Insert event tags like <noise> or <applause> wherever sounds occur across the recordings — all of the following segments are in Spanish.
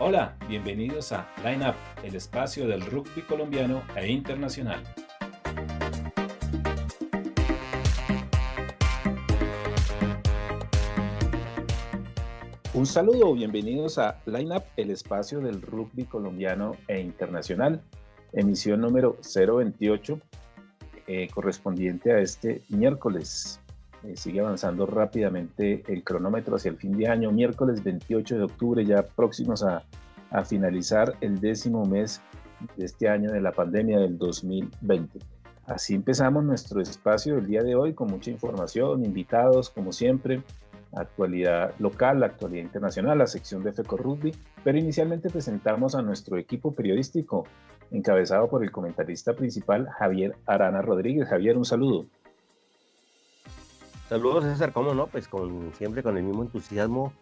Hola, bienvenidos a Line Up, el espacio del rugby colombiano e internacional. Un saludo, bienvenidos a Line Up, el espacio del rugby colombiano e internacional, emisión número 028, eh, correspondiente a este miércoles. Eh, sigue avanzando rápidamente el cronómetro hacia el fin de año, miércoles 28 de octubre, ya próximos a, a finalizar el décimo mes de este año de la pandemia del 2020. Así empezamos nuestro espacio del día de hoy con mucha información, invitados como siempre, actualidad local, actualidad internacional, la sección de FECO Rugby, pero inicialmente presentamos a nuestro equipo periodístico encabezado por el comentarista principal Javier Arana Rodríguez. Javier, un saludo. Saludos César, ¿cómo no? Pues con, siempre con el mismo entusiasmo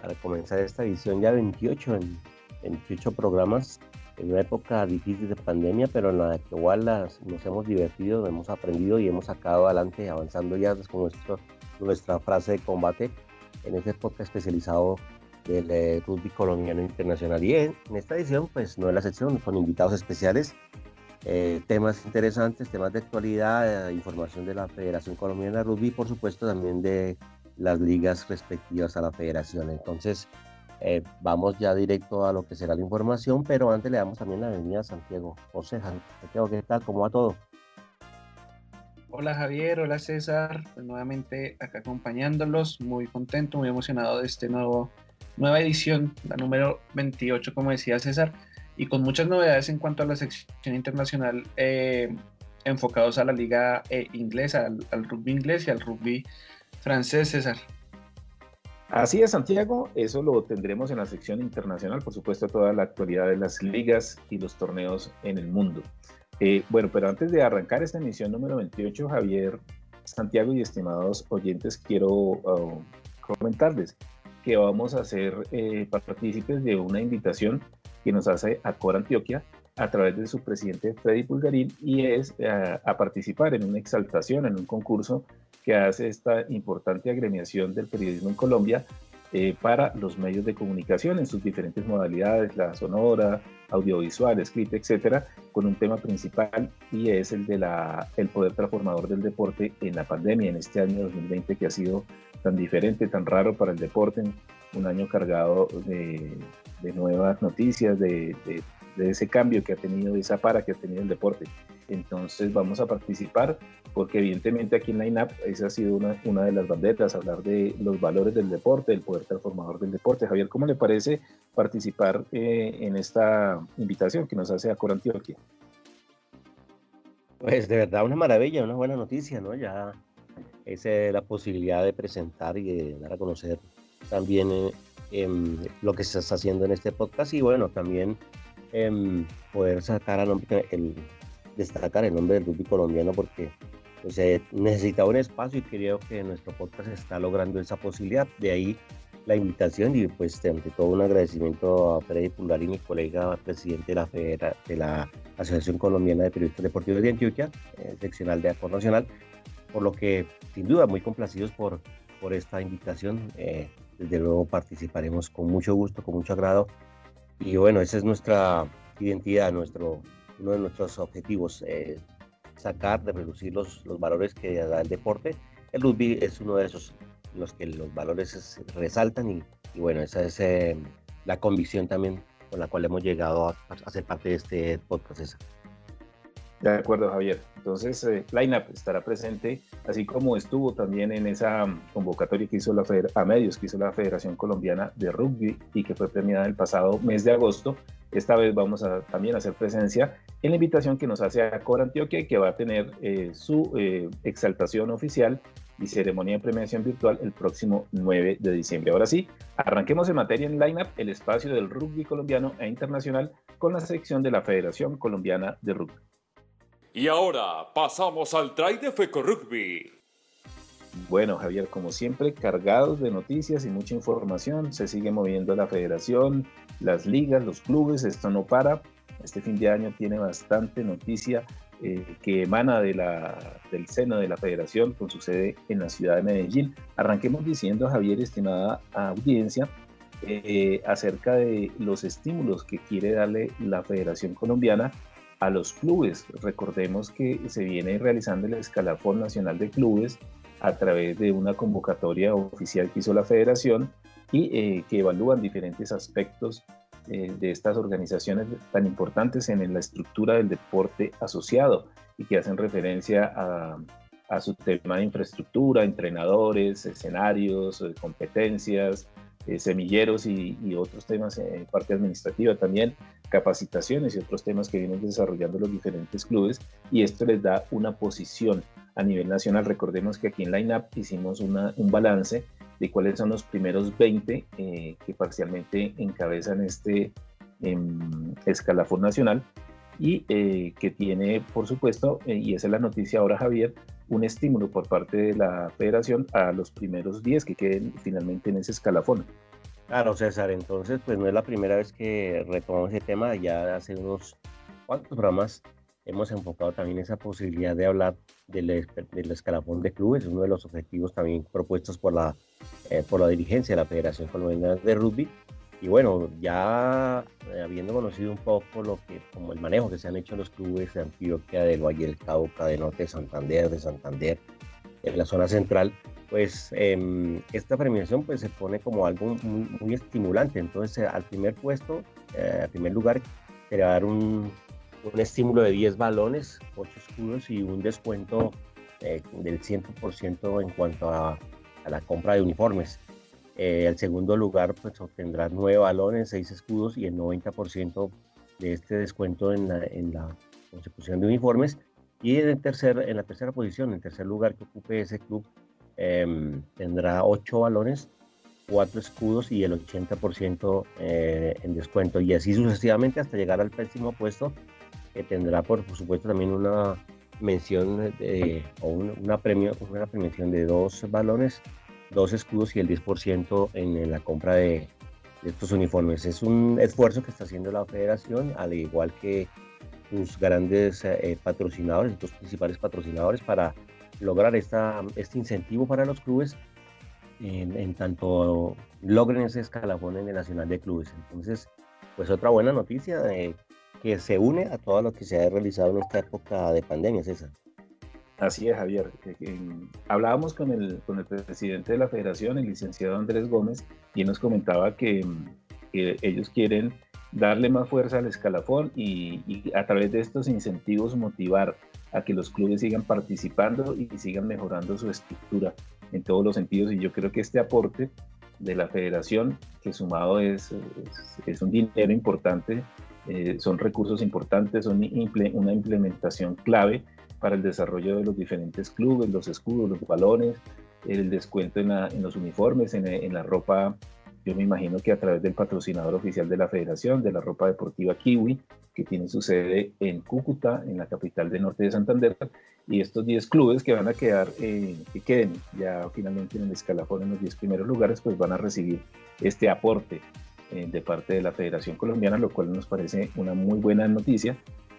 para comenzar esta edición ya 28 en 28 programas en una época difícil de pandemia, pero en la que igual las, nos hemos divertido, hemos aprendido y hemos sacado adelante, avanzando ya con nuestro nuestra frase de combate en este podcast especializado del eh, rugby colombiano internacional. Y en, esta edición, pues no es la sección, con invitados especiales, eh, temas interesantes, temas de actualidad, eh, información de la Federación Colombiana de Rugby y por supuesto también de las ligas respectivas a la federación. Entonces, vamos ya directo a lo que será la información, pero antes le damos también la bienvenida a Santiago. José, Santiago, ¿qué tal? ¿Cómo va todo? Hola Javier, hola César, pues nuevamente acá acompañándolos, muy contento, muy emocionado de nuevo nueva edición, la número 28, como decía César, y con muchas novedades en cuanto a la sección internacional eh, enfocados a la liga eh, inglesa, al, rugby inglés y al rugby francés, César. Así es, Santiago, eso lo tendremos en la sección internacional, por supuesto, toda la actualidad de las ligas y los torneos en el mundo. Eh, bueno, pero antes de arrancar esta emisión número 28, Javier, Santiago y estimados oyentes, quiero uh, comentarles que vamos a ser eh, partícipes de una invitación que nos hace Acor Antioquia a través de su presidente Freddy Pulgarín y es eh, a participar en una exaltación, en un concurso que hace esta importante agremiación del periodismo en Colombia eh, para los medios de comunicación en sus diferentes modalidades, la sonora, audiovisual, escrita, etcétera, con un tema principal y es el de la, el poder transformador del deporte en la pandemia, en este año 2020 que ha sido tan diferente, tan raro para el deporte, un año cargado de, de nuevas noticias, de, de, de, ese cambio que ha tenido, de esa para que ha tenido el deporte. Entonces vamos a participar porque evidentemente aquí en la INAP esa ha sido una, una de las banderas, hablar de los valores del deporte, del poder transformador del deporte. Javier, ¿cómo le parece participar eh, en esta invitación que nos hace a Antioquia? Pues de verdad una maravilla, una buena noticia, ¿no? Ya es la posibilidad de presentar y de dar a conocer también eh, lo que se está haciendo en este podcast y bueno, también em, poder sacar a el, destacar el nombre del rugby colombiano porque pues, eh, necesitaba un espacio y creo que nuestro podcast está logrando esa posibilidad. De ahí la invitación y pues ante todo un agradecimiento a Freddy Pulgarín, mi colega presidente de la, de la Asociación Colombiana de Periodistas Deportivos de Antioquia, eh, seccional de Acor Nacional, por lo que sin duda muy complacidos por, por esta invitación. Eh, desde luego participaremos con mucho gusto, con mucho agrado. Y bueno, esa es nuestra identidad, nuestro, uno de nuestros objetivos, eh, sacar, de reducir los, los valores que da el deporte. El rugby es uno de esos los que los valores resaltan y, bueno, esa es eh, la convicción también con la cual hemos llegado a, a ser parte de este podcast. De acuerdo, Javier. Entonces, eh, Lineup estará presente, así como estuvo también en esa convocatoria que hizo la a medios que hizo la Federación Colombiana de Rugby y que fue premiada el pasado mes de agosto. Esta vez vamos a también hacer presencia en la invitación que nos hace a Cora Antioquia que va a tener eh, su eh, exaltación oficial y ceremonia de premiación virtual el próximo 9 de diciembre. Ahora sí, arranquemos en materia en Lineup, el espacio del rugby colombiano e internacional con la sección de la Federación Colombiana de Rugby. Y ahora pasamos al try de Feco Rugby. Bueno, Javier, como siempre, cargados de noticias y mucha información. Se sigue moviendo la federación, las ligas, los clubes, esto no para. Este fin de año tiene bastante noticia eh, que emana de la, del seno de la federación con su sede en la ciudad de Medellín. Arranquemos diciendo, Javier, estimada audiencia, eh, acerca de los estímulos que quiere darle la Federación Colombiana a los clubes. Recordemos que se viene realizando el escalafón nacional de clubes a través de una convocatoria oficial que hizo la federación y eh, que evalúan diferentes aspectos eh, de estas organizaciones tan importantes en la estructura del deporte asociado y que hacen referencia a, a su tema de infraestructura, entrenadores, escenarios, eh, competencias, eh, semilleros y, otros temas en parte administrativa también, capacitaciones y otros temas que vienen desarrollando los diferentes clubes y esto les da una posición a nivel nacional. Recordemos que aquí en Line hicimos una, un balance de cuáles son los primeros 20 eh, que parcialmente encabezan este em, escalafón nacional y eh, que tiene, por supuesto, y esa es la noticia ahora, Javier, un estímulo por parte de la federación a los primeros 10 que queden finalmente en ese escalafón. Claro, César, entonces pues no es la primera vez que retomamos ese tema, ya hace unos cuantos programas hemos enfocado también esa posibilidad de hablar del, del escalafón de clubes, uno de los objetivos también propuestos por la, eh, por la dirigencia de la Federación Colombiana de Rugby. Y bueno, ya eh, habiendo conocido un poco lo que, como el manejo que se han hecho los clubes de Antioquia, del Valle del Cauca, de Norte de Santander, de Santander, en la zona central, pues em, esta premiación pues se pone como algo muy, estimulante. Entonces al primer puesto, eh, al primer lugar, se le va a dar un, un estímulo de 10 balones, 8 escudos y un descuento eh, del 100% en cuanto a, la compra de uniformes. Eh, el segundo lugar pues obtendrá 9 balones, 6 escudos y el 90% de este descuento en la, en la consecución de uniformes. Y en, el tercer, en la tercera posición, en tercer lugar que ocupe ese club, em, tendrá 8 balones, 4 escudos y el 80% eh, en descuento. Y así sucesivamente hasta llegar al pésimo puesto, que tendrá por, supuesto también una mención o una, premio, una premiación de dos balones, dos escudos y el 10% en, la compra de, estos uniformes. Es un esfuerzo que está haciendo la federación, al igual que sus grandes eh, patrocinadores, sus principales patrocinadores, para lograr esta, este incentivo para los clubes en, en, tanto logren ese escalafón en el Nacional de Clubes. Entonces, pues otra buena noticia de que se une a todo lo que se ha realizado en esta época de pandemia, César. Así es, Javier. Hablábamos con el, con el presidente de la federación, el licenciado Andrés Gómez, y nos comentaba que, ellos quieren darle más fuerza al escalafón y, a través de estos incentivos motivar a que los clubes sigan participando y sigan mejorando su estructura en todos los sentidos. Y yo creo que este aporte de la federación, que sumado es, es un dinero importante eh, son recursos importantes, son una implementación clave para el desarrollo de los diferentes clubes, los escudos, los balones, el descuento en, los uniformes, en, la ropa, yo me imagino que a través del patrocinador oficial de la federación, de la ropa deportiva Kiwi, que tiene su sede en Cúcuta, en la capital del norte de Santander, y estos 10 clubes que van a quedar, eh, que queden ya finalmente en el escalafón en los 10 primeros lugares, pues van a recibir este aporte eh, de parte de la Federación Colombiana, lo cual nos parece una muy buena noticia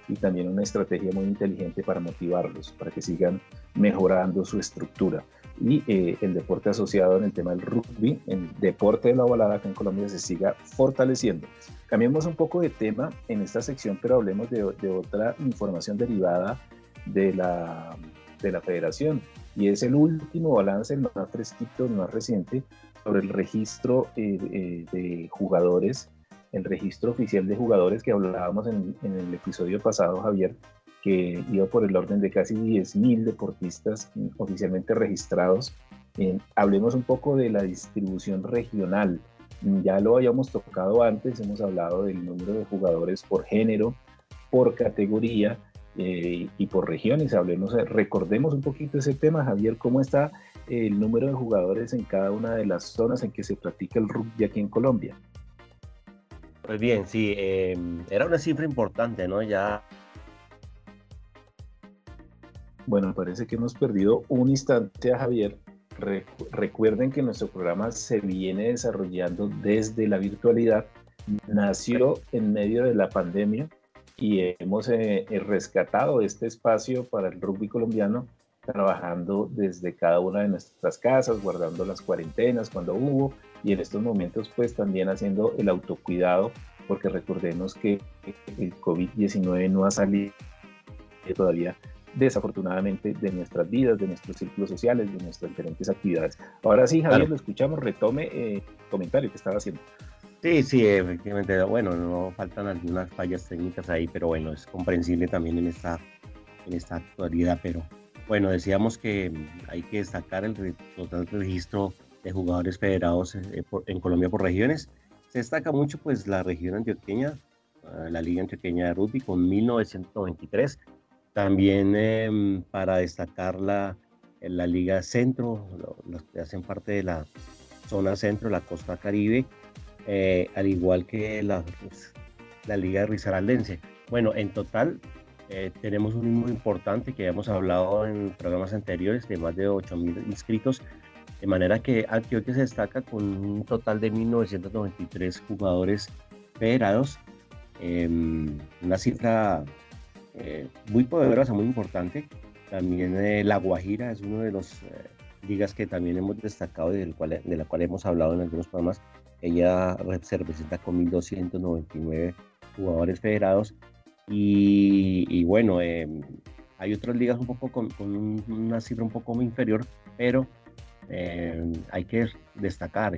y también una estrategia muy inteligente para motivarlos, para que sigan mejorando su estructura. Y eh, el deporte asociado en el tema del rugby, el deporte de la ovalada acá en Colombia se siga fortaleciendo. Cambiemos un poco de tema en esta sección, pero hablemos de, de otra información derivada de la, de la federación y es el último balance, el más fresquito, el más reciente, sobre el registro eh, eh, de jugadores, el registro oficial de jugadores que hablábamos en, el episodio pasado, Javier, que iba por el orden de casi 10.000 deportistas oficialmente registrados. hablemos un poco de la distribución regional. Ya lo habíamos tocado antes, hemos hablado del número de jugadores por género, por categoría eh, y por regiones. Hablemos, recordemos un poquito ese tema, Javier, cómo está el número de jugadores en cada una de las zonas en que se practica el rugby aquí en Colombia. Pues bien, sí, em, era una cifra importante, ¿no? Ya. Bueno, parece que hemos perdido un instante a Javier. recuerden que nuestro programa se viene desarrollando desde la virtualidad. Nació en medio de la pandemia y hemos eh, rescatado este espacio para el rugby colombiano trabajando desde cada una de nuestras casas, guardando las cuarentenas cuando hubo y en estos momentos pues también haciendo el autocuidado porque recordemos que el COVID-19 no ha salido todavía desafortunadamente de nuestras vidas, de nuestros círculos sociales, de nuestras diferentes actividades. Ahora sí, Javier, lo escuchamos, retome el eh, comentario que estaba haciendo. Sí, sí, efectivamente. Bueno, no faltan algunas fallas técnicas ahí, pero bueno, es comprensible también en esta, en esta actualidad. Pero bueno, decíamos que hay que destacar el total registro de jugadores federados eh, en Colombia por regiones. Se destaca mucho pues la región antioqueña, ah, la Liga Antioqueña de Rugby con 1993. También em, para destacar la, la Liga Centro, los que hacen parte de la zona centro, la costa caribe, eh, al igual que la, pues, la Liga de Risaraldense. Bueno, en total eh, tenemos un número importante que hemos hablado en programas anteriores de más de 8.000 inscritos, de manera que Antioquia se destaca con un total de 1.993 jugadores federados, em, una cifra eh, muy poderosa, muy importante. También eh, La Guajira es uno de los eh, ligas que también hemos destacado y del cual, de la cual hemos hablado en algunos programas. Ella se representa con 1.299 jugadores federados. Y, bueno, em, hay otras ligas un poco con, una cifra un poco inferior, pero em, hay que destacar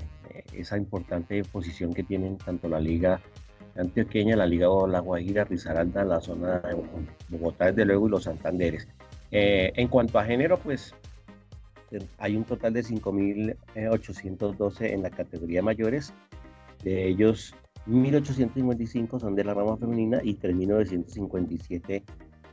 esa importante posición que tienen tanto la liga antioqueña, la Liga La Guajira, Risaralda, la zona de Bogotá, desde luego, y los Santanderes. Eh, en cuanto a género, pues hay un total de 5.812 en la categoría mayores, de ellos 1.855 son de la rama femenina y 3.957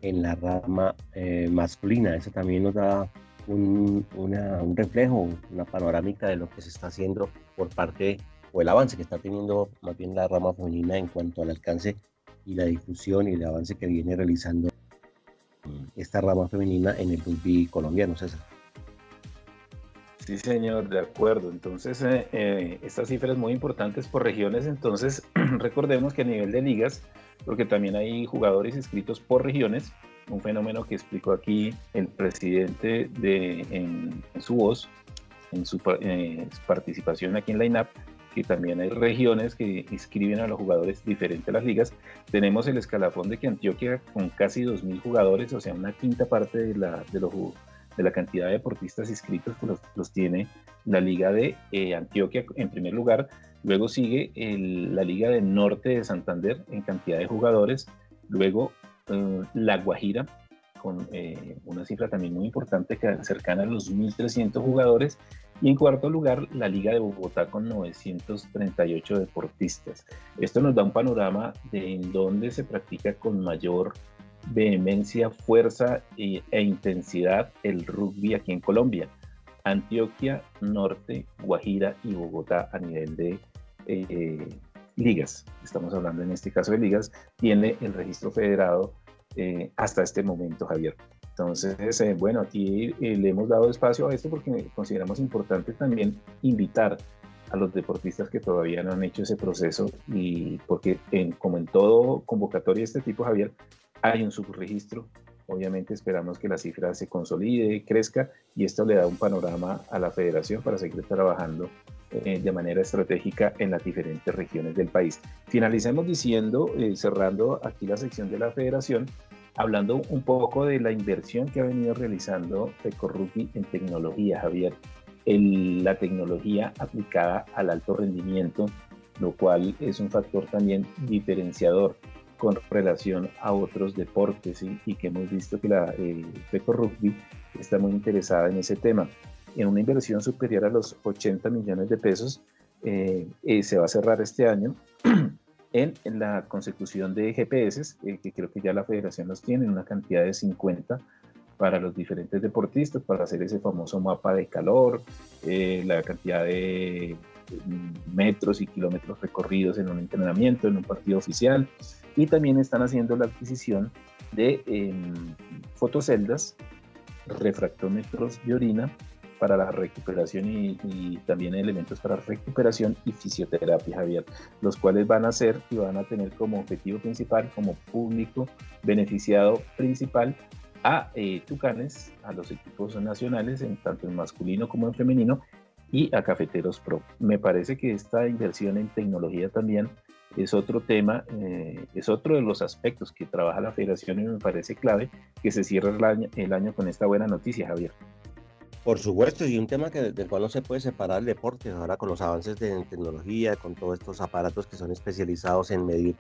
en la rama eh, masculina. Eso también nos da un, un reflejo, una panorámica de lo que se está haciendo por parte el avance que está teniendo más bien la rama femenina en cuanto al alcance y la difusión y el avance que viene realizando esta rama femenina en el rugby colombiano, César. Sí, señor, de acuerdo. Entonces, eh, eh, estas cifras muy importantes por regiones. Entonces, <clears throat> recordemos que a nivel de ligas, porque también hay jugadores inscritos por regiones, un fenómeno que explicó aquí el presidente de, en, su voz, en su eh, participación aquí en la INAP, que también hay regiones que inscriben a los jugadores diferentes a las ligas. Tenemos el escalafón de que Antioquia, con casi 2.000 jugadores, o sea, una quinta parte de la, de, los, de la cantidad de deportistas inscritos, pues los, tiene la Liga de eh, Antioquia en primer lugar. Luego sigue la Liga del Norte de Santander en cantidad de jugadores. Luego eh, La Guajira con eh, una cifra también muy importante, cercana a los 1.300 jugadores. Y en cuarto lugar, la Liga de Bogotá con 938 deportistas. Esto nos da un panorama de en dónde se practica con mayor vehemencia, fuerza e, intensidad el rugby aquí en Colombia. Antioquia, Norte, Guajira y Bogotá a nivel de eh, ligas. Estamos hablando en este caso de ligas. Tiene el registro federado eh, hasta este momento, Javier. Entonces, eh, bueno, aquí eh, le hemos dado espacio a esto porque consideramos importante también invitar a los deportistas que todavía no han hecho ese proceso y porque en, como en todo convocatoria de este tipo, Javier, hay un subregistro. Obviamente esperamos que la cifra se consolide, crezca y esto le da un panorama a la federación para seguir trabajando eh, de manera estratégica en las diferentes regiones del país. Finalicemos diciendo, cerrando aquí la sección de la federación, hablando un poco de la inversión que ha venido realizando Ecorrugby en tecnología, Javier. la tecnología aplicada al alto rendimiento, lo cual es un factor también diferenciador con relación a otros deportes y, que hemos visto que la eh, Rugby está muy interesada en ese tema. En una inversión superior a los 80 millones de pesos, eh, eh, se va a cerrar este año <clears throat> en, la consecución de GPS, eh, que creo que ya la federación los tiene, una cantidad de 50 para los diferentes deportistas, para hacer ese famoso mapa de calor, eh, la cantidad de metros y kilómetros recorridos en un entrenamiento, en un partido oficial, y también están haciendo la adquisición de em, fotoceldas, refractómetros de orina para la recuperación y, también elementos para recuperación y fisioterapia, Javier, los cuales van a ser y van a tener como objetivo principal, como público beneficiado principal, a eh, Tucanes, a los equipos nacionales, en tanto en masculino como en femenino, y a Cafeteros Pro. Me parece que esta inversión en tecnología también es otro tema, eh, es otro de los aspectos que trabaja la federación y me parece clave que se cierre el año, con esta buena noticia, Javier. Por supuesto, y un tema que, del cual no se puede separar el deporte, ahora con los avances de tecnología, con todos estos aparatos que son especializados en medir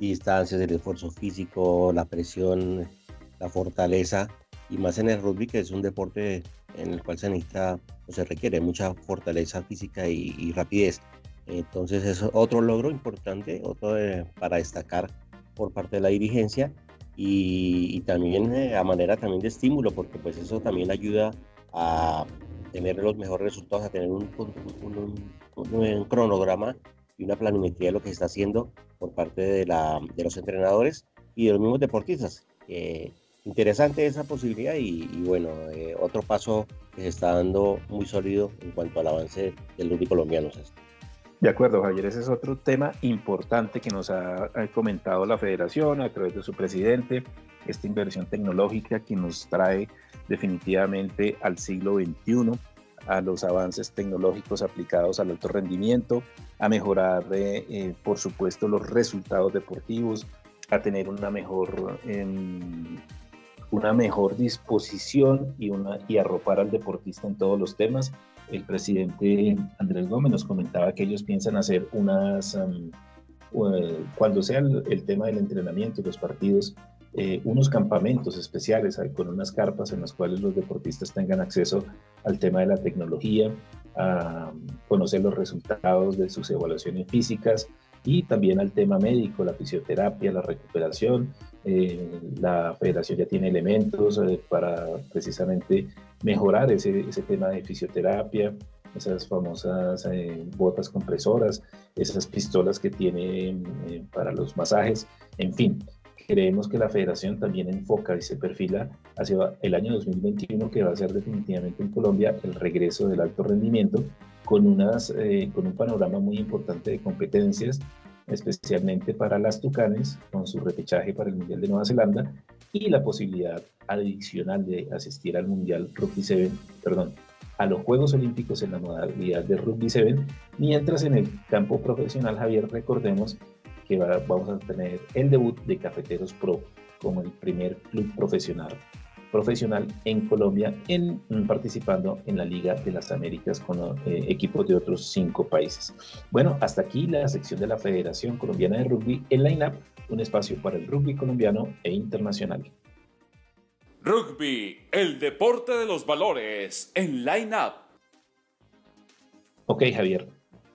distancias, el esfuerzo físico, la presión, la fortaleza, y más en el rugby, que es un deporte en el cual se necesita o se requiere mucha fortaleza física y rapidez. Entonces es otro logro importante, otro para destacar por parte de la dirigencia y, también eh, a manera también de estímulo, porque pues eso también ayuda a tener los mejores resultados, a tener un, un, cronograma y una planimetría de lo que se está haciendo por parte de, los entrenadores y de los mismos deportistas. interesante esa posibilidad y, bueno, eh, otro paso que se está dando muy sólido en cuanto al avance del rugby colombiano. De acuerdo, Javier, ese es otro tema importante que nos ha, comentado la federación a través de su presidente, esta inversión tecnológica que nos trae definitivamente al siglo XXI, a los avances tecnológicos aplicados al alto rendimiento, a mejorar, eh, eh, por supuesto, los resultados deportivos, a tener una mejor, em, una mejor disposición y, una, y arropar al deportista en todos los temas el presidente Andrés Gómez nos comentaba que ellos piensan hacer unas, eh, cuando sea el, tema del entrenamiento y los partidos, eh, unos campamentos especiales con unas carpas en las cuales los deportistas tengan acceso al tema de la tecnología, a conocer los resultados de sus evaluaciones físicas y también al tema médico, la fisioterapia, la recuperación. Eh, la federación ya tiene elementos para precisamente mejorar ese, ese tema de fisioterapia, esas famosas eh, botas compresoras, esas pistolas que tiene eh, para los masajes, en fin. Creemos que la federación también enfoca y se perfila hacia el año 2021, que va a ser definitivamente en Colombia el regreso del alto rendimiento, con, unas, eh, con un panorama muy importante de competencias, especialmente para las Tucanes, con su repechaje para el Mundial de Nueva Zelanda, y la posibilidad adicional de asistir al Mundial Rugby 7, perdón, a los Juegos Olímpicos en la modalidad de Rugby 7, mientras en el campo profesional, Javier, recordemos que vamos a tener el debut de Cafeteros Pro como el primer club profesional profesional en Colombia en, participando en la Liga de las Américas con eh, equipos de otros cinco países. Bueno, hasta aquí la sección de la Federación Colombiana de Rugby en Line Up, un espacio para el rugby colombiano e internacional. Rugby, el deporte de los valores en Line Up. Ok, Javier,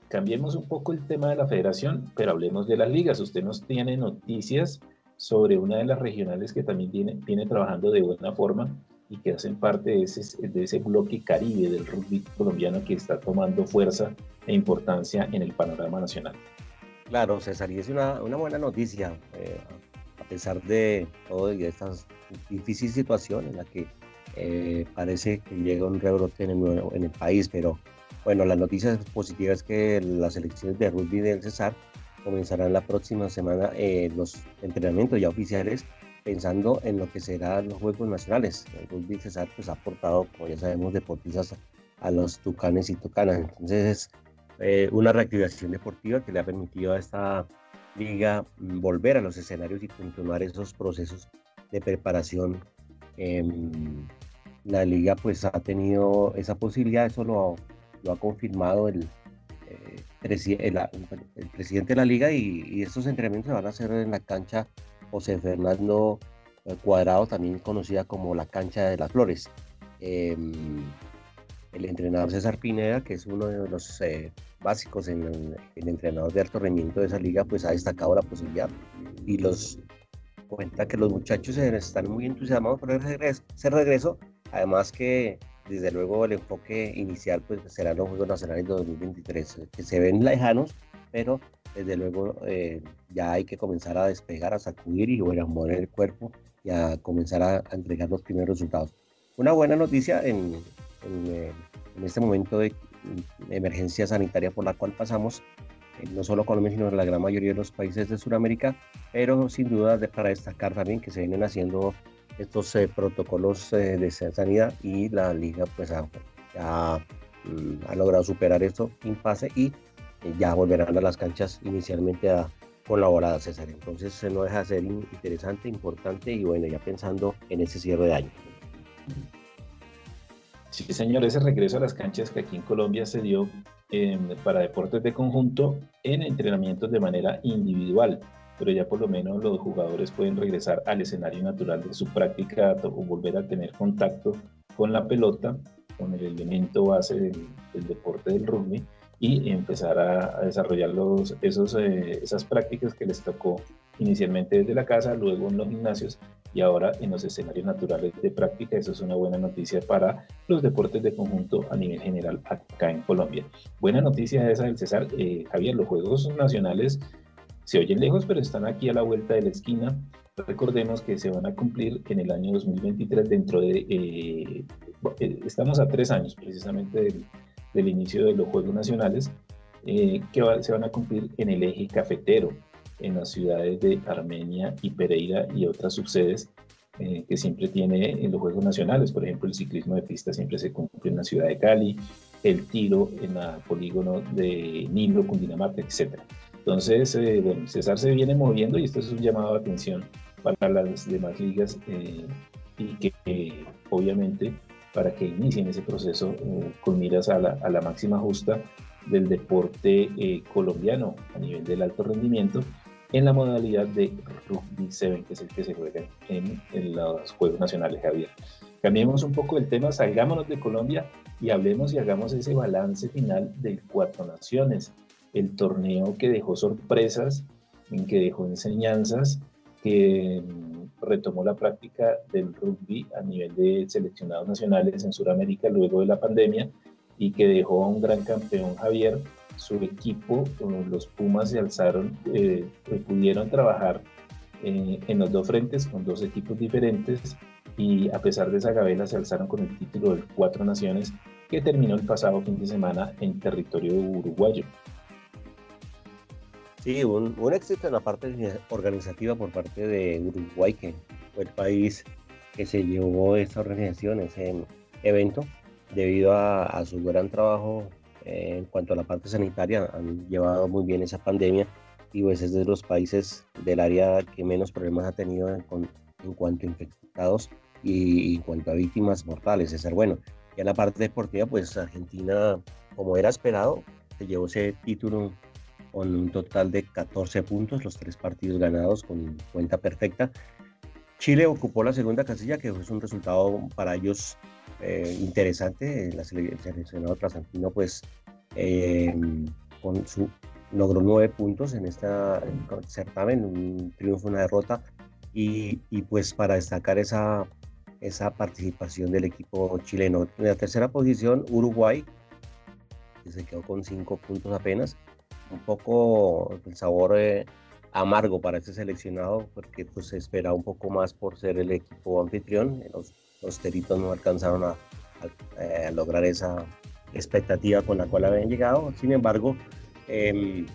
cambiemos un poco el tema de la federación, pero hablemos de las ligas. Usted nos tiene noticias sobre una de las regionales que también viene, viene trabajando de buena forma y que hacen parte de ese, de ese bloque caribe del rugby colombiano que está tomando fuerza e importancia en el panorama nacional. Claro, César, y es una, una buena noticia. Eh, a pesar de de esta difícil situación en la que eh, parece que llega un rebrote en el, en el país, pero bueno, la noticia positiva es que las elecciones de rugby del Cesar comenzarán la próxima semana eh, los entrenamientos ya oficiales pensando en lo que serán los Juegos Nacionales. El rugby Cesar pues, ha aportado, como ya sabemos, deportistas a los tucanes y tucanas. Entonces es eh, una reactivación deportiva que le ha permitido a esta liga volver a los escenarios y continuar esos procesos de preparación. la liga pues ha tenido esa posibilidad, eso lo, lo ha confirmado el, eh, el, el, presidente de la liga y, estos entrenamientos se van a hacer en la cancha José Fernando eh, Cuadrado, también conocida como la cancha de las flores. Em, el entrenador César Pineda, que es uno de los eh, básicos en el, entrenador de alto rendimiento de esa liga, pues ha destacado la posibilidad y los cuenta que los muchachos están muy entusiasmados por ese regreso, además que desde luego el enfoque inicial pues serán los Juegos Nacionales de 2023, que se ven lejanos, pero desde luego eh, ya hay que comenzar a despegar, a sacudir y bueno, a mover el cuerpo y a comenzar a, entregar los primeros resultados. Una buena noticia en, eh, en, este momento de emergencia sanitaria por la cual pasamos, eh, no solo Colombia, sino en la gran mayoría de los países de Sudamérica, pero sin duda de, para destacar también que se vienen haciendo estos protocolos de sanidad y la liga pues ha, mm, ha logrado superar esto impasse y ya volverán a las canchas inicialmente a colaborar, César. Entonces no deja de ser interesante, importante y bueno, ya pensando en ese cierre de año. Sí, señor, ese regreso a las canchas que aquí en Colombia se dio em, para deportes de conjunto en entrenamientos de manera individual, pero ya por lo menos los jugadores pueden regresar al escenario natural de su práctica o volver a tener contacto con la pelota, con el elemento base del, deporte del rugby y empezar a, desarrollar los, esos, eh, esas prácticas que les tocó inicialmente desde la casa, luego en los gimnasios y ahora en los escenarios naturales de práctica. Eso es una buena noticia para los deportes de conjunto a nivel general acá en Colombia. Buena noticia esa del César. Eh, Javier, los Juegos Nacionales se oyen lejos, pero están aquí a la vuelta de la esquina. Recordemos que se van a cumplir en el año 2023 dentro de... Eh, estamos a tres años precisamente del del inicio de los Juegos Nacionales, eh, que se van a cumplir en el eje cafetero, en las ciudades de Armenia y Pereira y otras subsedes eh, que siempre tiene en los Juegos Nacionales. Por ejemplo, el ciclismo de pista siempre se cumple en la ciudad de Cali, el tiro en el polígono de Nilo, Cundinamarca, etc. Entonces, eh, bueno, César se viene moviendo y esto es un llamado de atención para las demás ligas y que obviamente para que inicien ese proceso eh, con miras a la, a la, máxima justa del deporte eh, colombiano a nivel del alto rendimiento en la modalidad de Rugby 7, que es el que se juega en, en los Juegos Nacionales, Javier. Cambiemos un poco el tema, salgámonos de Colombia y hablemos y hagamos ese balance final del Cuatro Naciones, el torneo que dejó sorpresas, en que dejó enseñanzas, que retomó la práctica del rugby a nivel de seleccionados nacionales en Sudamérica luego de la pandemia y que dejó a un gran campeón Javier. Su equipo, los Pumas, se alzaron, eh, pudieron trabajar eh, en los dos frentes con dos equipos diferentes y a pesar de esa gabela se alzaron con el título del Cuatro Naciones que terminó el pasado fin de semana en territorio uruguayo. Sí, un, éxito en la parte organizativa por parte de Uruguay, que fue el país que se llevó esta organización, ese evento, debido a, su gran trabajo eh, en cuanto a la parte sanitaria. Han llevado muy bien esa pandemia y pues es de los países del área que menos problemas ha tenido en, cuanto a infectados y, en cuanto a víctimas mortales. Es ser bueno. Y en la parte deportiva, pues Argentina, como era esperado, se llevó ese título con un total de 14 puntos, los tres partidos ganados con cuenta perfecta. Chile ocupó la segunda casilla, que es un resultado para ellos eh, interesante. El seleccionado trasantino, pues, eh, con su, logró nueve puntos en este certamen, un triunfo, una derrota. Y, y, pues para destacar esa, esa participación del equipo chileno. En la tercera posición, Uruguay, que se quedó con cinco puntos apenas un poco el sabor eh, amargo para este seleccionado porque pues se espera un poco más por ser el equipo anfitrión. Los, los teritos no alcanzaron a, eh, lograr esa expectativa con la cual habían llegado. Sin embargo, em,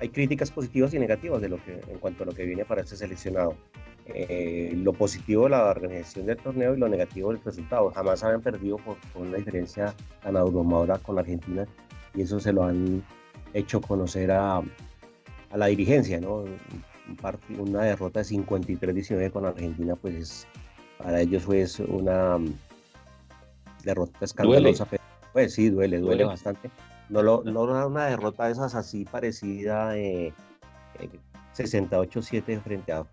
hay críticas positivas y negativas de lo que, en cuanto a lo que viene para este seleccionado. Eh, lo positivo la organización del torneo y lo negativo el resultado. Jamás habían perdido por, por una diferencia tan abrumadora con Argentina y eso se lo han hecho conocer a, a la dirigencia, ¿no? una derrota de 53-19 con Argentina, pues para ellos fue una mm, derrota escandalosa. Pues sí, duele, duele, bastante. No, lo, no una derrota de esas así parecida de 68-7 frente a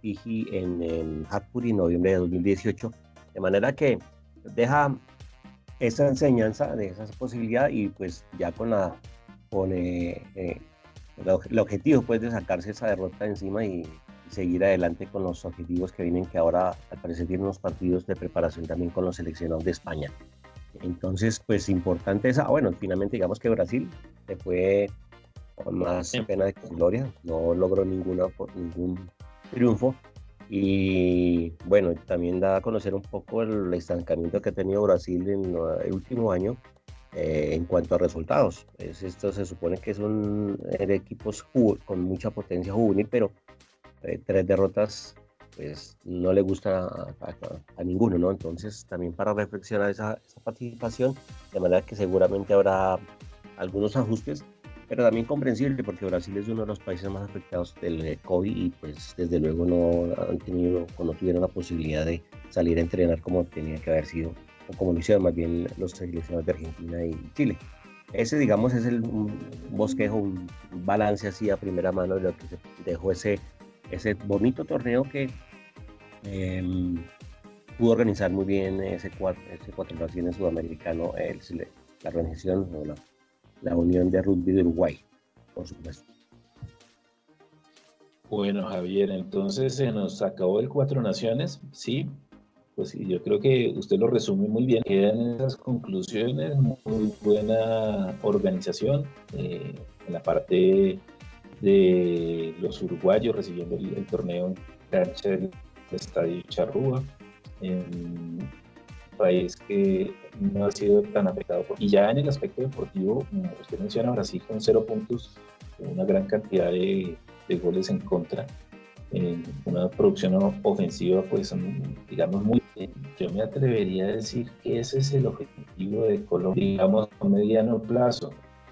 Fiji en, en en noviembre de 2018. De manera que deja esa enseñanza, de esa posibilidad y pues ya con la pone eh, el objetivo pues de sacarse esa derrota encima y, seguir adelante con los objetivos que vienen que ahora al parecer tienen unos partidos de preparación también con los seleccionados de España. Entonces pues importante esa. Bueno finalmente digamos que Brasil se fue con más pena de gloria. No logró ninguna ningún triunfo. Y bueno también da a conocer un poco el estancamiento que ha tenido Brasil en el último año eh, en cuanto a resultados. Es, esto se supone que son equipos con mucha potencia juvenil, pero eh, tres derrotas pues no le gusta a, ninguno, ¿no? Entonces también para reflexionar esa, esa, participación, de manera que seguramente habrá algunos ajustes, pero también comprensible porque Brasil es uno de los países más afectados del eh, COVID y pues desde luego no han tenido no tuvieron la posibilidad de salir a entrenar como tenía que haber sido, o como lo hicieron más bien los seleccionados de Argentina y Chile. Ese, digamos, es el un bosquejo, un balance así a primera mano de lo que se dejó ese, ese bonito torneo que em, pudo organizar muy bien ese cuatro, ese cuatro naciones sudamericano, el, la organización o la la Unión de Rugby de Uruguay, por supuesto. Bueno, Javier, entonces se nos acabó el Cuatro Naciones, sí, pues yo creo que usted lo resume muy bien. Quedan esas conclusiones, muy buena organización eh, en la parte de los uruguayos recibiendo el, torneo en cancha del Estadio Charrúa país que no ha sido tan afectado. Por... Y ya en el aspecto deportivo, usted menciona Brasil con cero puntos, una gran cantidad de, de goles en contra, en una producción ofensiva, pues digamos muy... Yo me atrevería a decir que ese es el objetivo de Colombia, digamos a mediano plazo,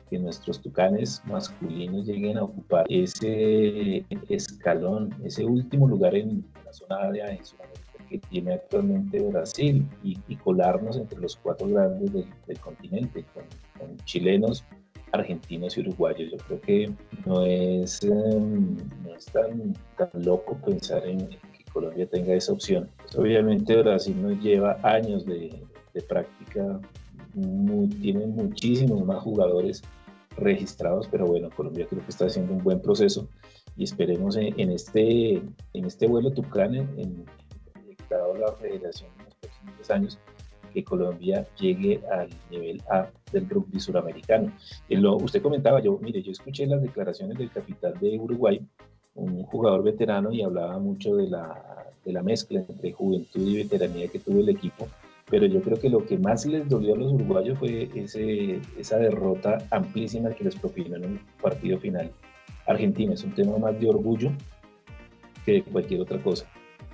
que nuestros tucanes masculinos lleguen a ocupar ese escalón, ese último lugar en la zona Sudamérica que tiene actualmente Brasil y, colarnos entre los cuatro grandes del, continente, con, chilenos, argentinos y uruguayos. Yo creo que no es, em, no es tan, tan loco pensar en Colombia tenga esa opción. Obviamente Brasil nos lleva años de, práctica, muy, tiene muchísimos más jugadores registrados, pero bueno, Colombia creo que está haciendo un buen proceso y esperemos en, este, en este vuelo Tucán, en, dado la federación en los próximos 10 años, que Colombia llegue al nivel A del rugby suramericano. Lo, usted comentaba, yo, mire, yo escuché las declaraciones del capitán de Uruguay, un jugador veterano, y hablaba mucho de la, de la mezcla entre juventud y veteranía que tuvo el equipo, pero yo creo que lo que más les dolió a los uruguayos fue ese, esa derrota amplísima que les propinó en un partido final. Argentina es un tema más de orgullo que cualquier otra cosa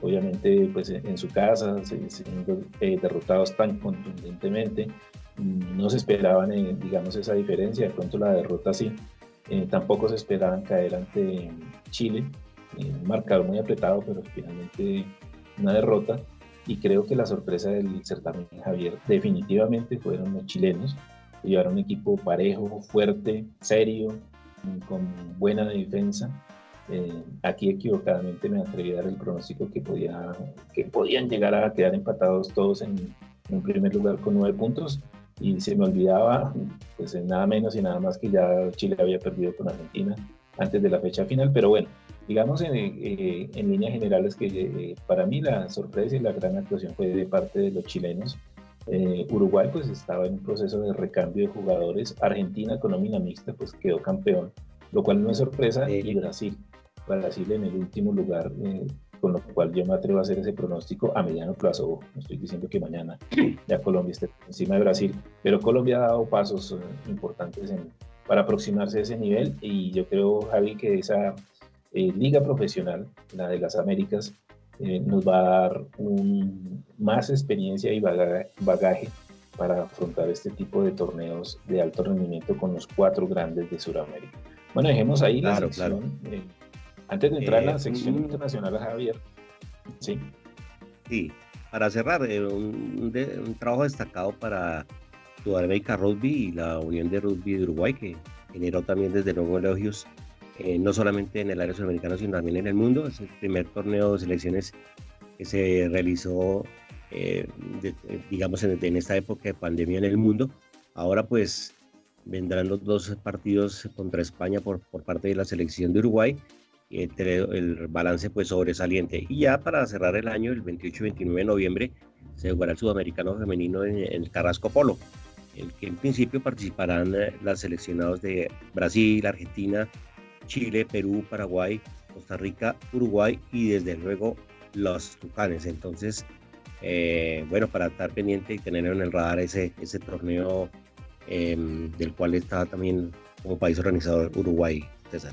obviamente pues en su casa, siendo eh, derrotados tan contundentemente, no se esperaban, eh, digamos, esa diferencia, de pronto la derrota sí, eh, tampoco se esperaban caer ante Chile, un marcador muy apretado, pero finalmente una derrota, y creo que la sorpresa del certamen, Javier, definitivamente fueron los chilenos, llevaron un equipo parejo, fuerte, serio, con buena defensa, eh, aquí equivocadamente me atreví a dar el pronóstico que podían llegar a quedar empatados todos en, en primer lugar con nueve puntos y se me olvidaba, pues nada menos y nada más que ya Chile había perdido con Argentina antes de la fecha final, pero bueno, digamos en, eh, en líneas generales que eh, para mí la sorpresa y la gran actuación fue de parte de los chilenos. Uruguay pues estaba en un proceso de recambio de jugadores, Argentina con nómina mixta pues quedó campeón, lo cual no es sorpresa, y Brasil Brasil en el último lugar, eh, con lo cual yo me atrevo a hacer ese pronóstico a mediano plazo. No estoy diciendo que mañana <clears throat> ya Colombia esté encima de Brasil, pero Colombia ha dado pasos eh, importantes para aproximarse a ese nivel y yo creo, Javi, que esa eh, liga profesional, la de las Américas, nos va a dar más experiencia y bagaje, para afrontar este tipo de torneos de alto rendimiento con los cuatro grandes de Sudamérica. Bueno, dejemos ahí la sección. Antes de entrar a la eh, sección internacional, Javier. Sí. Sí, para cerrar, eh, un, trabajo destacado para Sudamérica Rugby y la Unión de Rugby de Uruguay, que generó también desde luego elogios, eh, no solamente en el área sudamericana, sino también en el mundo. Es el primer torneo de selecciones que se realizó, digamos, en, en, esta época de pandemia en el mundo. Ahora, pues, vendrán los dos partidos contra España por, por parte de la selección de Uruguay el balance pues sobresaliente. Y ya para cerrar el año, el 28 y 29 de noviembre, se jugará el sudamericano femenino en, el Carrasco Polo, en que en principio participarán eh, las seleccionados de Brasil, Argentina, Chile, Perú, Paraguay, Costa Rica, Uruguay y desde luego los Tucanes. Entonces, eh, bueno, para estar pendiente y tener en el radar ese, ese torneo em, del cual está también como país organizador Uruguay, César.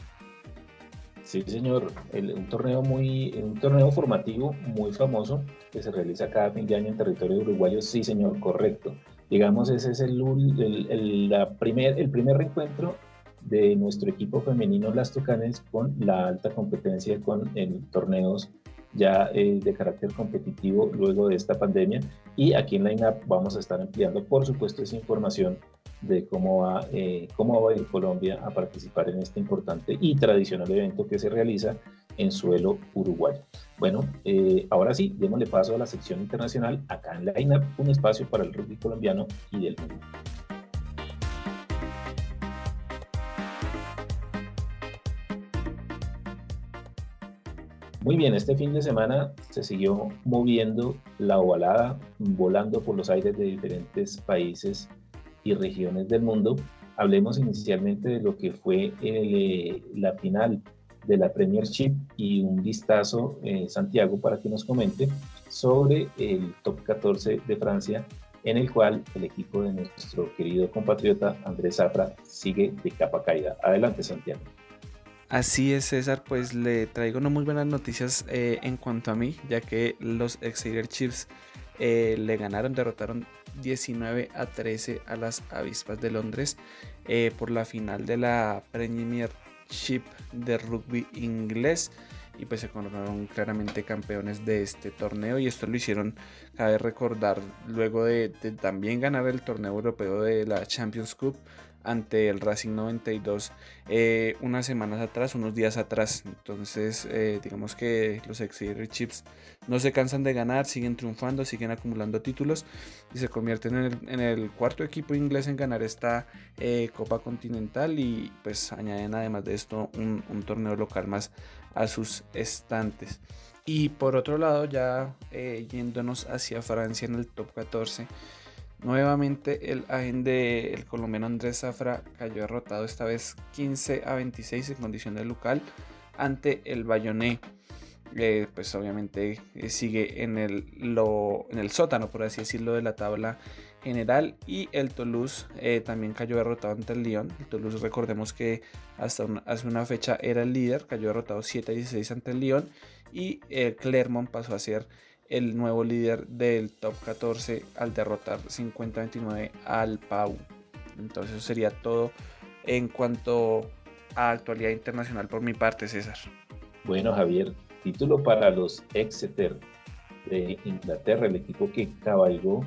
Sí, señor. un torneo muy, un torneo formativo muy famoso que se realiza cada fin de año en territorio uruguayo. Sí, señor, correcto. Digamos, ese es el, el, la primer, el primer reencuentro de nuestro equipo femenino Las Tucanes con la alta competencia con en torneos ya eh, de carácter competitivo luego de esta pandemia. Y aquí en la vamos a estar ampliando, por supuesto, esa información de cómo va, eh, cómo va a ir Colombia a participar en este importante y tradicional evento que se realiza en suelo uruguayo. Bueno, eh, ahora sí, démosle paso a la sección internacional, acá en la INAP, un espacio para el rugby colombiano y del mundo. Muy bien, este fin de semana se siguió moviendo la ovalada, volando por los aires de diferentes países y regiones del mundo. Hablemos inicialmente de lo que fue eh, la final de la Premiership y un vistazo, eh, Santiago, para que nos comente sobre el top 14 de Francia, en el cual el equipo de nuestro querido compatriota Andrés Zafra sigue de capa caída. Adelante, Santiago. Así es, César, pues le traigo unas muy buenas noticias eh, en cuanto a mí, ya que los Exeter Chiefs le ganaron, derrotaron 19 a 13 a las avispas de Londres eh, por la final de la Premiership de rugby inglés y pues se coronaron claramente campeones de este torneo y esto lo hicieron, cabe recordar, luego de, también ganar el torneo europeo de la Champions Cup ante el Racing 92 eh, unas semanas atrás, unos días atrás. Entonces, eh, digamos que los Exeter Chips no se cansan de ganar, siguen triunfando, siguen acumulando títulos y se convierten en el, cuarto equipo inglés en ganar esta eh, Copa Continental y pues añaden además de esto un, un, torneo local más a sus estantes. Y por otro lado, ya yéndonos hacia Francia en el top 14. Nuevamente el agente el colombiano Andrés Zafra cayó derrotado esta vez 15 a 26 en condición de local ante el Bayoné. Eh, pues obviamente eh, sigue en el, lo, en el sótano, por así decirlo, de la tabla general. Y el Toulouse eh, también cayó derrotado ante el Lyon. El Toulouse, recordemos que hasta hace una fecha era el líder, cayó derrotado 7 a 16 ante el Lyon. Y el Clermont pasó a ser el nuevo líder del top 14 al derrotar 50-29 al Pau. Entonces sería todo en cuanto a actualidad internacional por mi parte, César. Bueno, Javier, título para los Exeter de Inglaterra, el equipo que cabalgó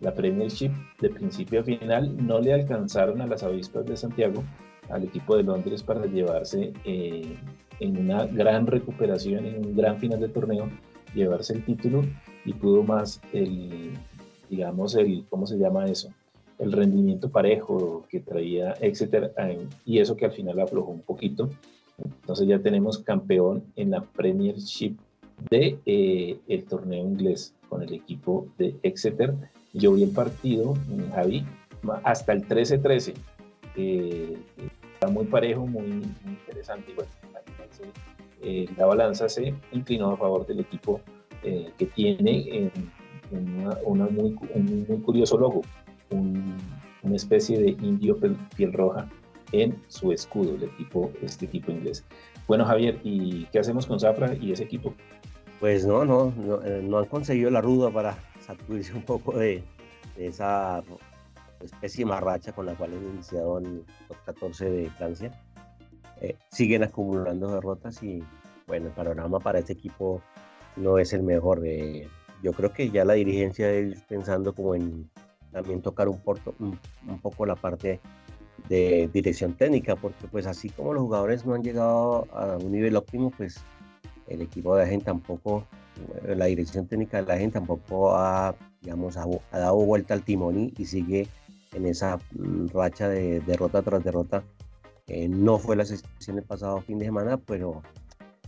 la Premiership de principio a final. No le alcanzaron a las avispas de Santiago, al equipo de Londres, para llevarse eh, en una gran recuperación, en un gran final de torneo llevarse el título y pudo más el, digamos, el, ¿cómo se llama eso? El rendimiento parejo que traía Exeter eh, y eso que al final aflojó un poquito. Entonces ya tenemos campeón en la Premiership de eh, el torneo inglés con el equipo de Exeter. Yo vi el partido, Javi, hasta el 13-13. Eh, está muy parejo, muy, interesante. bueno, eh, la balanza se inclinó a favor del equipo eh, que tiene una, muy, un muy curioso logo, una especie de indio piel, roja en su escudo, el equipo, este equipo inglés. Bueno, Javier, ¿y qué hacemos con Zafra y ese equipo? Pues no, no, no, eh, han conseguido la ruda para sacudirse un poco de, esa especie de racha con la cual en los 14 de Francia eh, siguen acumulando derrotas y bueno, el panorama para este equipo no es el mejor. Eh, yo creo que ya la dirigencia es pensando como en también tocar un, un, poco la parte de dirección técnica, porque pues así como los jugadores no han llegado a un nivel óptimo, pues el equipo de la gente tampoco, eh, la dirección técnica de la gente tampoco ha, digamos, ha, dado vuelta al timón y, sigue en esa mm, racha de derrota tras derrota no fue la sesión del pasado fin de semana, pero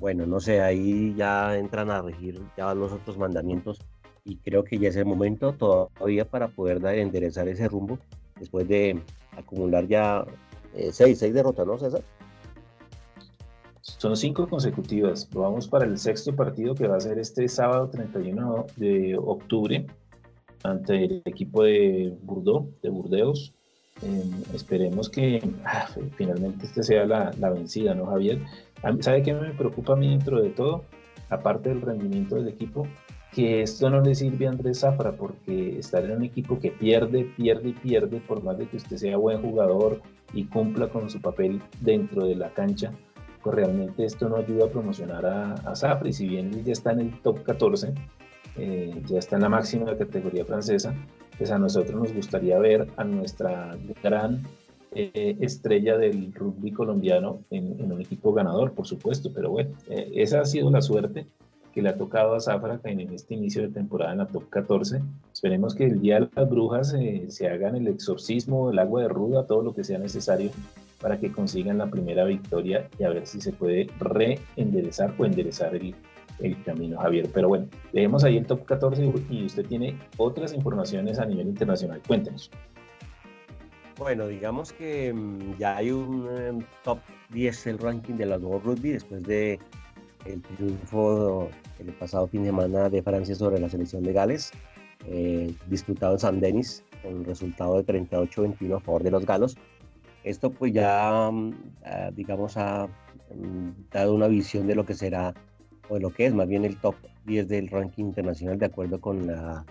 bueno, no sé, ahí ya entran a regir ya los otros mandamientos y creo que ya es el momento todavía para poder enderezar ese rumbo después de acumular ya eh, seis, seis derrotas, ¿no, César? Son cinco consecutivas. Vamos para el sexto partido que va a ser este sábado 31 de octubre ante el equipo de de Burdeos. Em, esperemos que ah, finalmente este sea la, la, vencida, ¿no, Javier? ¿Sabe qué me preocupa a mí dentro de todo? Aparte del rendimiento del equipo, que esto no le sirve a Andrés Zafra, porque estar en un equipo que pierde, pierde y pierde, por más de que usted sea buen jugador y cumpla con su papel dentro de la cancha, pues realmente esto no ayuda a promocionar a, a Zafra. Y si bien ya está en el top 14, eh, ya está en la máxima categoría francesa, pues a nosotros nos gustaría ver a nuestra gran eh, estrella del rugby colombiano en, un equipo ganador, por supuesto, pero bueno, eh, esa ha sido la suerte que le ha tocado a Zafra en este inicio de temporada en la top 14. Esperemos que el día de las brujas se hagan el exorcismo, el agua de ruda, todo lo que sea necesario para que consigan la primera victoria y a ver si se puede reenderezar o enderezar el, el camino, Javier. Pero bueno, dejemos ahí el top 14 y usted tiene otras informaciones a nivel internacional. Cuéntenos. Bueno, digamos que mm, ya hay un em, top 10 del ranking de la World Rugby después de el triunfo el pasado fin de semana de Francia sobre la selección de Gales, eh, disputado en San Denis con un resultado de 38-21 a favor de los galos. Esto pues ya, mm, ah, digamos, ha mm, dado una visión de lo que será o de lo que es más bien el top 10 del ranking internacional de acuerdo con la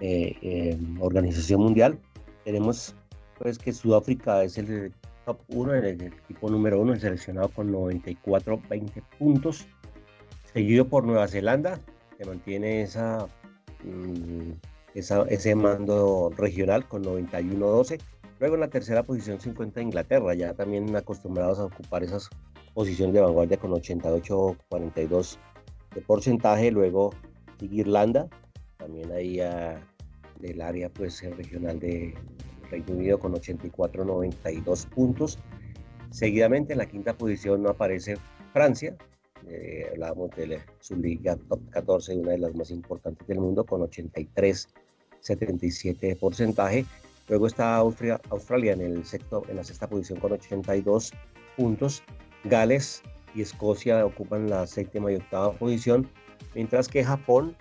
eh, em, Organización Mundial. Tenemos pues que Sudáfrica es el top 1, el, equipo número 1, el seleccionado con 94-20 puntos, seguido por Nueva Zelanda, que mantiene esa, mm, ese mando regional con 91-12. Luego en la tercera posición se encuentra Inglaterra, ya también acostumbrados a ocupar esas posiciones de vanguardia con 88-42 de porcentaje, luego sigue Irlanda, también ahí del área pues regional de Reino Unido con 84-92 puntos. Seguidamente en la quinta posición no aparece Francia, eh, hablamos de su liga top 14, una de las más importantes del mundo, con 83-77 de porcentaje. Luego está Austria, Australia en, el sexto, en la sexta posición con 82 puntos. Gales y Escocia ocupan la séptima y octava posición, mientras que Japón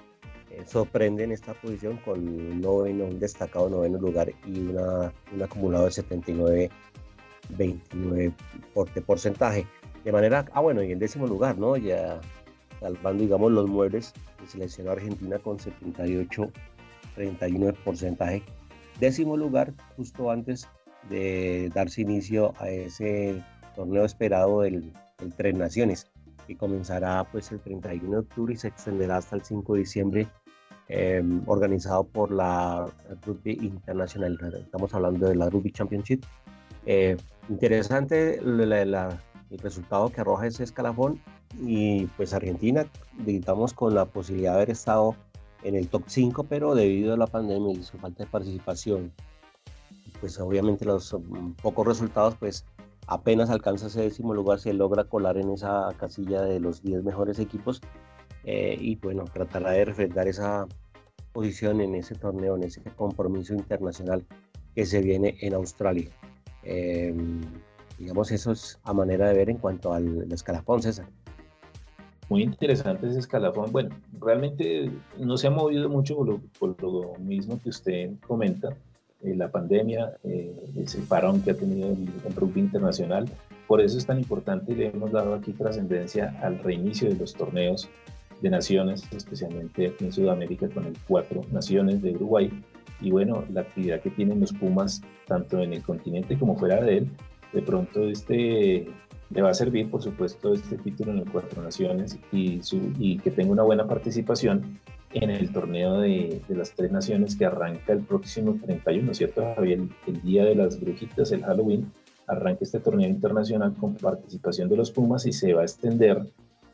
eh, sorprende en esta posición con un, noveno, un destacado noveno lugar y una, un acumulado de 79 29 por, de porcentaje. De manera, ah bueno, y en décimo lugar, ¿no? Ya salvando, digamos, los muebles, se seleccionó Argentina con 78 31 de porcentaje. Décimo lugar, justo antes de darse inicio a ese torneo esperado del el Tres Naciones, que comenzará pues el 31 de octubre y se extenderá hasta el 5 de diciembre, em, organizado por la Rugby Internacional. Estamos hablando de la Rugby Championship. Eh, interesante el resultado que arroja ese escalafón y pues Argentina, digamos, con la posibilidad de haber estado en el top 5, pero debido a la pandemia y su falta de participación, pues obviamente los mm, pocos resultados, pues apenas alcanza ese décimo lugar, se logra colar en esa casilla de los 10 mejores equipos eh, y bueno, tratará de refrendar esa posición en ese torneo, en ese compromiso internacional que se viene en Australia. Em, digamos, eso es a manera de ver en cuanto al escalafón, César. Muy interesante ese escalafón. Bueno, realmente no se ha movido mucho por lo, por lo mismo que usted comenta eh, la pandemia, eh, ese parón que ha tenido el, rugby internacional. Por eso es tan importante y le hemos dado aquí trascendencia al reinicio de los torneos de naciones, especialmente en Sudamérica con el Cuatro Naciones de Uruguay. Y bueno, la actividad que tienen los Pumas, tanto en el continente como fuera de él, de pronto este le va a servir, por supuesto, este título en el Cuatro Naciones y, su, y que tenga una buena participación en el torneo de, las tres naciones que arranca el próximo 31, ¿cierto, Javier? El, día de las brujitas, el Halloween, arranca este torneo internacional con participación de los Pumas y se va a extender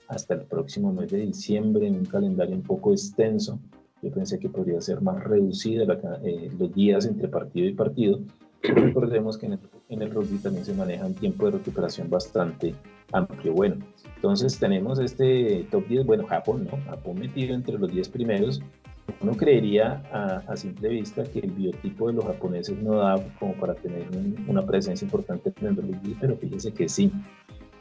hasta el próximo mes de diciembre en un calendario un poco extenso. Yo pensé que podría ser más reducido eh, los días entre partido y partido. recordemos que en el, en el rugby también se maneja un tiempo de recuperación bastante amplio. Bueno, entonces tenemos este top 10, bueno, Japón, ¿no? Japón metido entre los 10 primeros. Uno creería a, simple vista que el biotipo de los japoneses no da como para tener una presencia importante en el rugby, pero fíjense que sí,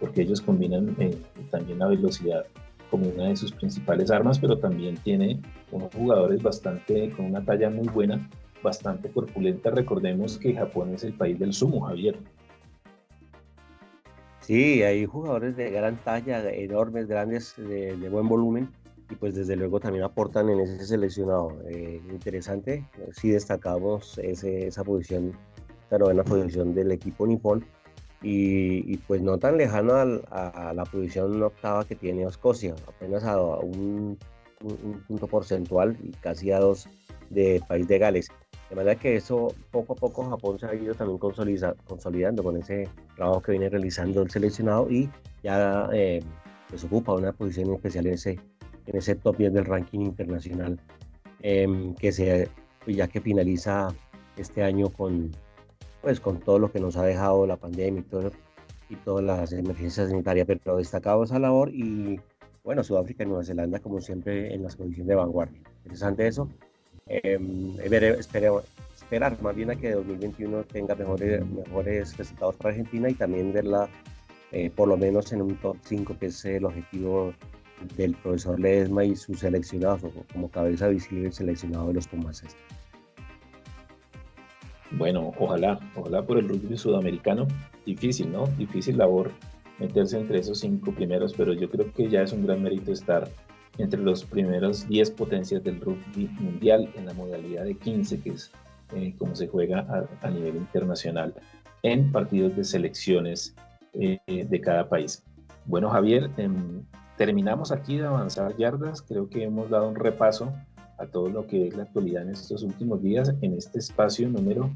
porque ellos combinan eh, también la velocidad como una de sus principales armas, pero también tiene unos jugadores bastante con una talla muy buena bastante corpulenta. Recordemos que Japón es el país del sumo, Javier. Sí, hay jugadores de gran talla, enormes, grandes, de, buen volumen y pues desde luego también aportan en ese seleccionado. Eh, interesante, sí destacamos ese, esa posición, la novena posición del equipo nipón y, pues no tan lejano a, la posición octava que tiene Escocia, apenas a un, punto porcentual y casi a dos de país de Gales. De manera que eso poco a poco Japón se ha ido también consolidando con ese trabajo que viene realizando el seleccionado y ya eh, pues ocupa una posición especial en ese, en ese top 10 del ranking internacional em, que se, ya que finaliza este año con, pues con todo lo que nos ha dejado la pandemia y, todo, y todas las emergencias sanitarias, pero destacado esa labor y bueno, Sudáfrica y Nueva Zelanda como siempre en las condiciones de vanguardia. Interesante eso. Eh, esperar más bien a que 2021 tenga mejores, mejores resultados para Argentina y también verla eh, por lo menos en un top 5 que es el objetivo del profesor Ledesma y sus seleccionados como cabeza visible seleccionado de los Pumases. Bueno, ojalá, ojalá por el rugby sudamericano. Difícil, ¿no? Difícil labor meterse entre esos cinco primeros, pero yo creo que ya es un gran mérito estar entre los primeros 10 potencias del rugby mundial en la modalidad de 15, que es eh, como se juega a, nivel internacional en partidos de selecciones eh, de cada país. Bueno, Javier, em, terminamos aquí de avanzar yardas. Creo que hemos dado un repaso a todo lo que es la actualidad en estos últimos días en este espacio número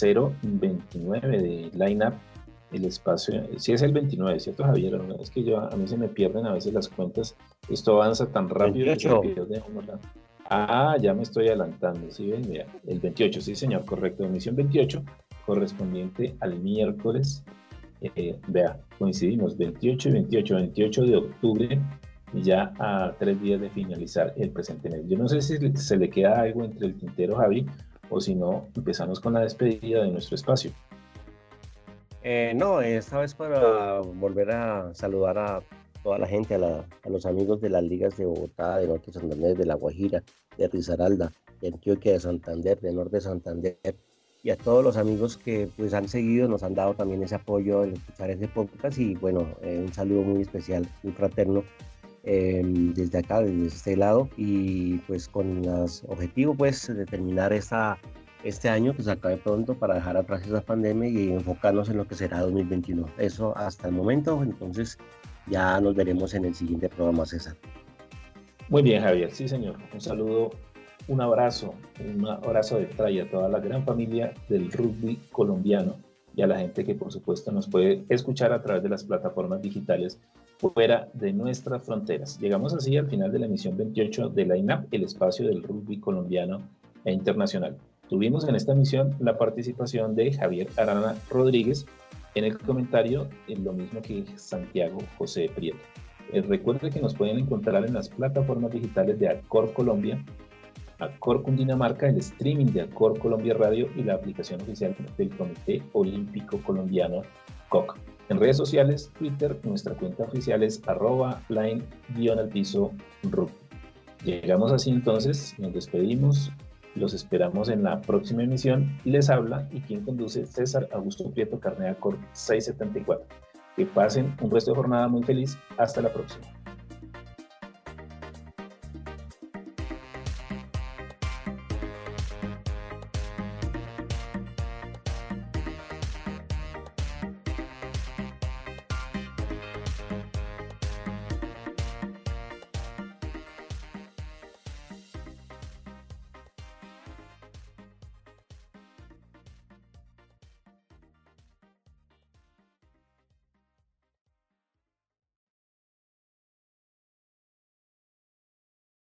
029 de Line Up. El espacio, si es el 29, ¿cierto, Javier? Es que yo, a mí se me pierden a veces las cuentas. Esto avanza tan rápido. ah, ya me estoy adelantando. ¿sí ven? Mira, el 28, sí, señor, correcto. Emisión 28, correspondiente al miércoles. Eh, vea, coincidimos 28 y 28, 28 de octubre ya a tres días de finalizar el presente mes. Yo no sé si se le queda algo entre el tintero, Javi, o si no, empezamos con la despedida de nuestro espacio. Eh, no, esta vez para volver a saludar a toda la gente, a, los amigos de las ligas de Bogotá, de Norte de Santander, de La Guajira, de Risaralda, de Antioquia, de Santander, de Norte de Santander, y a todos los amigos que pues han seguido, nos han dado también ese apoyo en escuchar este podcast y bueno, eh, un saludo muy especial, muy fraterno Em, desde acá, desde este lado, y pues con el objetivo pues de terminar esta, este año que se acabe pronto para dejar atrás esa pandemia y enfocarnos en lo que será 2021. Eso hasta el momento, entonces ya nos veremos en el siguiente programa, César. Muy bien, Javier, sí señor. Un saludo, un abrazo, un abrazo de traya a toda la gran familia del rugby colombiano y a la gente que por supuesto nos puede escuchar a través de las plataformas digitales fuera de nuestras fronteras. Llegamos así al final de la emisión 28 de la INAP, el espacio del rugby colombiano e internacional. Tuvimos en esta emisión la participación de Javier Arana Rodríguez en el comentario, en lo mismo que Santiago José Prieto. Eh, recuerde que nos pueden encontrar en las plataformas digitales de Acor Colombia, Acor Cundinamarca, el streaming de Acor Colombia Radio y la aplicación oficial del Comité Olímpico Colombiano COC. En redes sociales, Twitter, nuestra cuenta oficial es arroba line-piso Llegamos así entonces, nos despedimos, los esperamos en la próxima emisión les habla y quien conduce César Augusto Prieto Carnea Cor 674. Que pasen un resto de jornada muy feliz. Hasta la próxima.